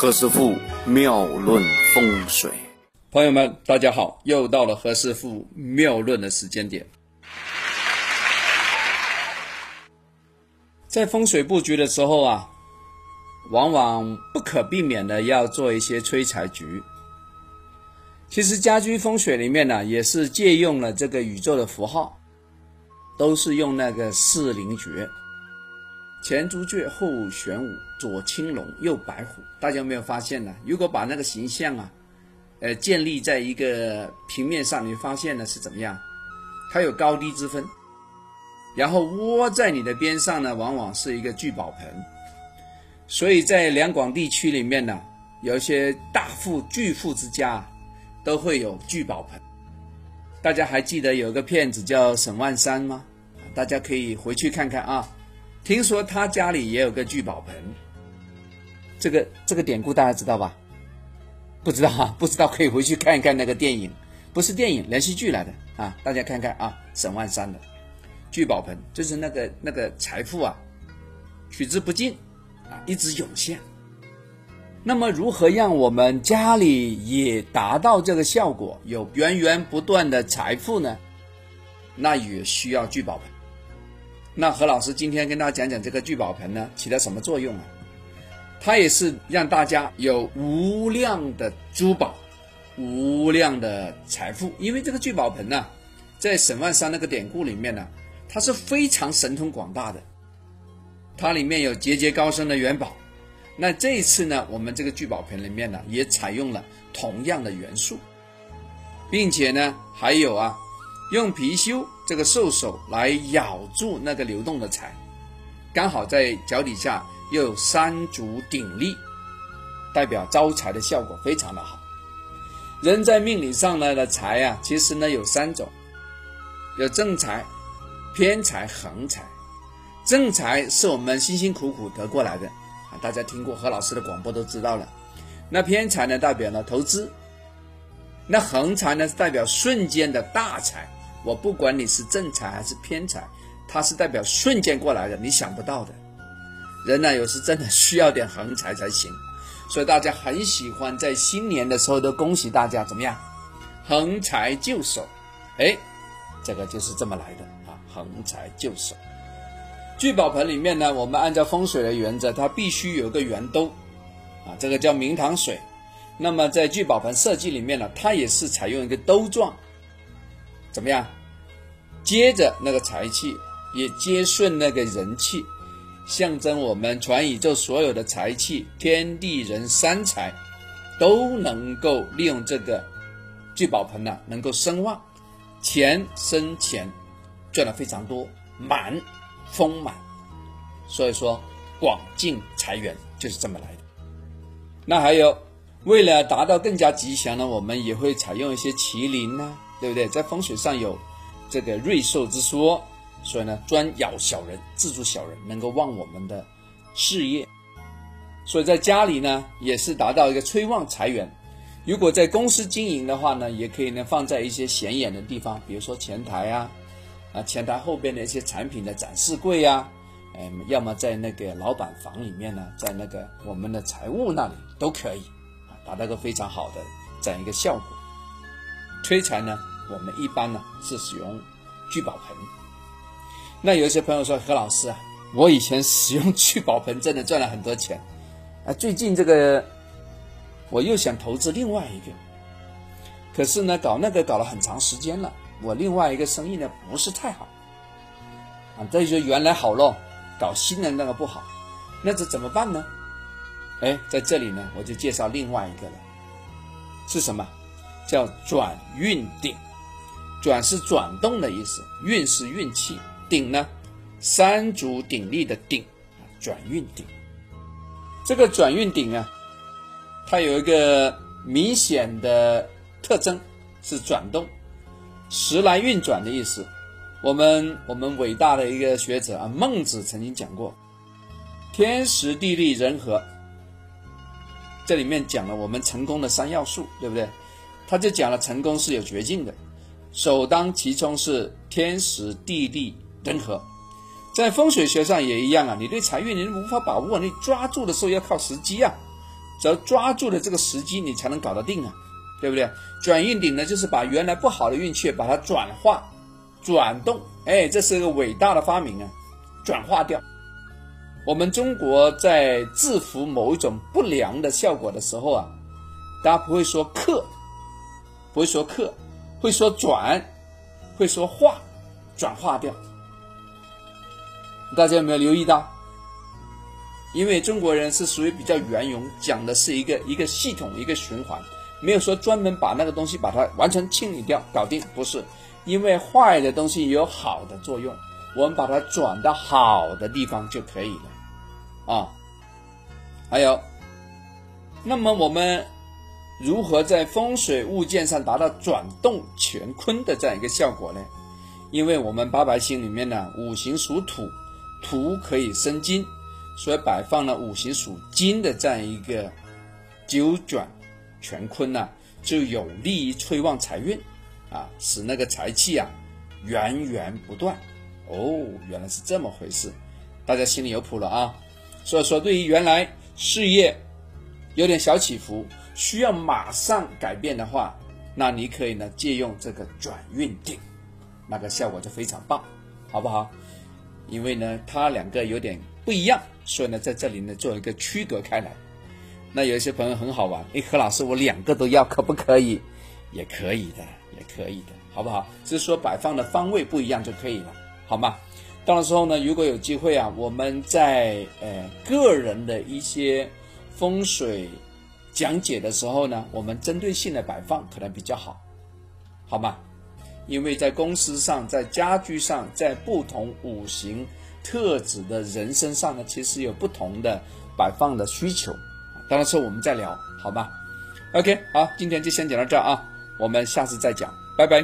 何师傅妙论风水，朋友们，大家好，又到了何师傅妙论的时间点。在风水布局的时候啊，往往不可避免的要做一些催财局。其实家居风水里面呢，也是借用了这个宇宙的符号，都是用那个四灵诀。前朱雀，后玄武，左青龙，右白虎。大家有没有发现呢？如果把那个形象啊，呃，建立在一个平面上，你发现呢是怎么样？它有高低之分。然后窝在你的边上呢，往往是一个聚宝盆。所以在两广地区里面呢，有一些大富巨富之家，都会有聚宝盆。大家还记得有个骗子叫沈万三吗？大家可以回去看看啊。听说他家里也有个聚宝盆，这个这个典故大家知道吧？不知道哈，不知道可以回去看一看那个电影，不是电影，连续剧来的啊！大家看看啊，沈万三的聚宝盆，就是那个那个财富啊，取之不尽啊，一直涌现。那么如何让我们家里也达到这个效果，有源源不断的财富呢？那也需要聚宝盆。那何老师今天跟大家讲讲这个聚宝盆呢，起到什么作用啊？它也是让大家有无量的珠宝、无量的财富。因为这个聚宝盆呢，在沈万三那个典故里面呢，它是非常神通广大的，它里面有节节高升的元宝。那这一次呢，我们这个聚宝盆里面呢，也采用了同样的元素，并且呢，还有啊。用貔貅这个兽首来咬住那个流动的财，刚好在脚底下又有三足鼎立，代表招财的效果非常的好。人在命理上呢的财啊，其实呢有三种，有正财、偏财、横财。正财是我们辛辛苦苦得过来的啊，大家听过何老师的广播都知道了。那偏财呢，代表了投资；那横财呢，是代表瞬间的大财。我不管你是正财还是偏财，它是代表瞬间过来的，你想不到的。人呢，有时真的需要点横财才行，所以大家很喜欢在新年的时候都恭喜大家怎么样？横财就手，哎，这个就是这么来的啊！横财就手。聚宝盆里面呢，我们按照风水的原则，它必须有个圆兜啊，这个叫明堂水。那么在聚宝盆设计里面呢，它也是采用一个兜状。怎么样？接着那个财气也接顺那个人气，象征我们全宇宙所有的财气，天地人三财都能够利用这个聚宝盆呢，能够生旺，钱生钱，赚的非常多，满丰满。所以说广进财源就是这么来的。那还有，为了达到更加吉祥呢，我们也会采用一些麒麟呢。对不对？在风水上有这个瑞兽之说，所以呢，专咬小人，自助小人，能够旺我们的事业。所以在家里呢，也是达到一个催旺财源。如果在公司经营的话呢，也可以呢放在一些显眼的地方，比如说前台啊，啊前台后边的一些产品的展示柜啊，哎，要么在那个老板房里面呢，在那个我们的财务那里都可以，达到个非常好的这样一个效果。催财呢，我们一般呢是使用聚宝盆。那有些朋友说何老师啊，我以前使用聚宝盆真的赚了很多钱啊，最近这个我又想投资另外一个，可是呢搞那个搞了很长时间了，我另外一个生意呢不是太好啊，这就原来好咯，搞新的那个不好，那这怎么办呢？哎，在这里呢我就介绍另外一个了，是什么？叫转运鼎，转是转动的意思，运是运气，鼎呢，三足鼎立的鼎，转运鼎。这个转运鼎啊，它有一个明显的特征是转动，时来运转的意思。我们我们伟大的一个学者啊，孟子曾经讲过，天时地利人和，这里面讲了我们成功的三要素，对不对？他就讲了，成功是有绝境的，首当其冲是天时地利人和，在风水学上也一样啊。你对财运你无法把握，你抓住的时候要靠时机啊。只要抓住了这个时机，你才能搞得定啊，对不对？转运顶呢，就是把原来不好的运气把它转化、转动，哎，这是一个伟大的发明啊，转化掉。我们中国在制服某一种不良的效果的时候啊，大家不会说克，不会说克，会说转，会说化，转化掉。大家有没有留意到？因为中国人是属于比较圆融，讲的是一个一个系统一个循环，没有说专门把那个东西把它完全清理掉搞定，不是。因为坏的东西有好的作用，我们把它转到好的地方就可以了。啊，还有，那么我们如何在风水物件上达到转动乾坤的这样一个效果呢？因为我们八白星里面呢，五行属土，土可以生金，所以摆放了五行属金的这样一个九转乾坤呢，就有利于催旺财运啊，使那个财气啊源源不断。哦，原来是这么回事，大家心里有谱了啊。所以说，对于原来事业有点小起伏，需要马上改变的话，那你可以呢借用这个转运定，那个效果就非常棒，好不好？因为呢它两个有点不一样，所以呢在这里呢做一个区隔开来。那有一些朋友很好玩，哎，何老师我两个都要，可不可以？也可以的，也可以的，好不好？只是说摆放的方位不一样就可以了，好吗？到时候呢，如果有机会啊，我们在呃个人的一些风水讲解的时候呢，我们针对性的摆放可能比较好，好吗？因为在公司上、在家居上、在不同五行特质的人身上呢，其实有不同的摆放的需求。到了时候我们再聊，好吧？OK，好，今天就先讲到这儿啊，我们下次再讲，拜拜。